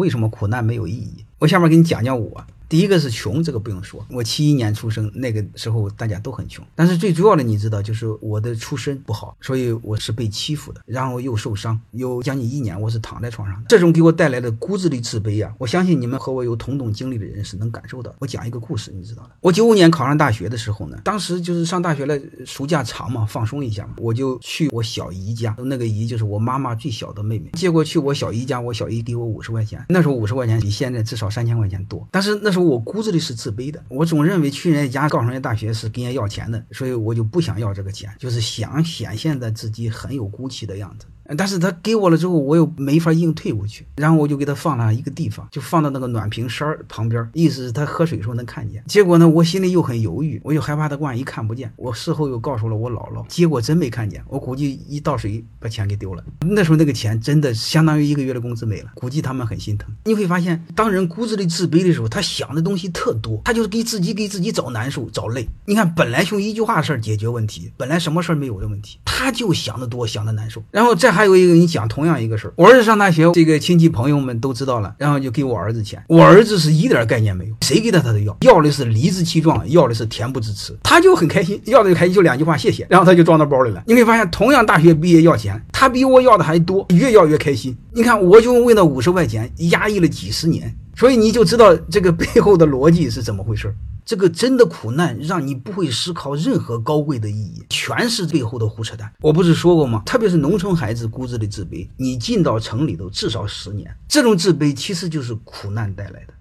为什么苦难没有意义？我下面给你讲讲我。第一个是穷，这个不用说，我七一年出生，那个时候大家都很穷。但是最主要的，你知道，就是我的出身不好，所以我是被欺负的，然后又受伤，有将近一年我是躺在床上的。这种给我带来的骨子里自卑啊，我相信你们和我有同种经历的人是能感受到。我讲一个故事，你知道的。我九五年考上大学的时候呢，当时就是上大学了，暑假长嘛，放松一下嘛，我就去我小姨家，那个姨就是我妈妈最小的妹妹。结果去我小姨家，我小姨给我五十块钱，那时候五十块钱比现在至少三千块钱多。但是那时候我骨子里是。自卑的，我总认为去人家家告诉人家大学是跟人家要钱的，所以我就不想要这个钱，就是想显现的自己很有骨气的样子。但是他给我了之后，我又没法硬退过去，然后我就给他放了一个地方，就放到那个暖瓶塞儿旁边，意思是他喝水的时候能看见。结果呢，我心里又很犹豫，我又害怕他万一看不见。我事后又告诉了我姥姥，结果真没看见。我估计一倒水把钱给丢了。那时候那个钱真的相当于一个月的工资没了，估计他们很心疼。你会发现，当人骨子里自卑的时候，他想的东西特多，他就是给自己给自己找难受找累。你看，本来用一句话事儿解决问题，本来什么事儿没有的问题，他就想的多，想的难受。然后再还还有一个跟，你讲。同样一个事儿，我儿子上大学，这个亲戚朋友们都知道了，然后就给我儿子钱。我儿子是一点概念没有，谁给他他都要，要的是理直气壮，要的是恬不知耻，他就很开心，要的就开心，就两句话谢谢，然后他就装到包里了。你会发现，同样大学毕业要钱，他比我要的还多，越要越开心。你看，我就为那五十块钱压抑了几十年，所以你就知道这个背后的逻辑是怎么回事。这个真的苦难让你不会思考任何高贵的意义，全是背后的胡扯淡。我不是说过吗？特别是农村孩子骨子里自卑，你进到城里头至少十年，这种自卑其实就是苦难带来的。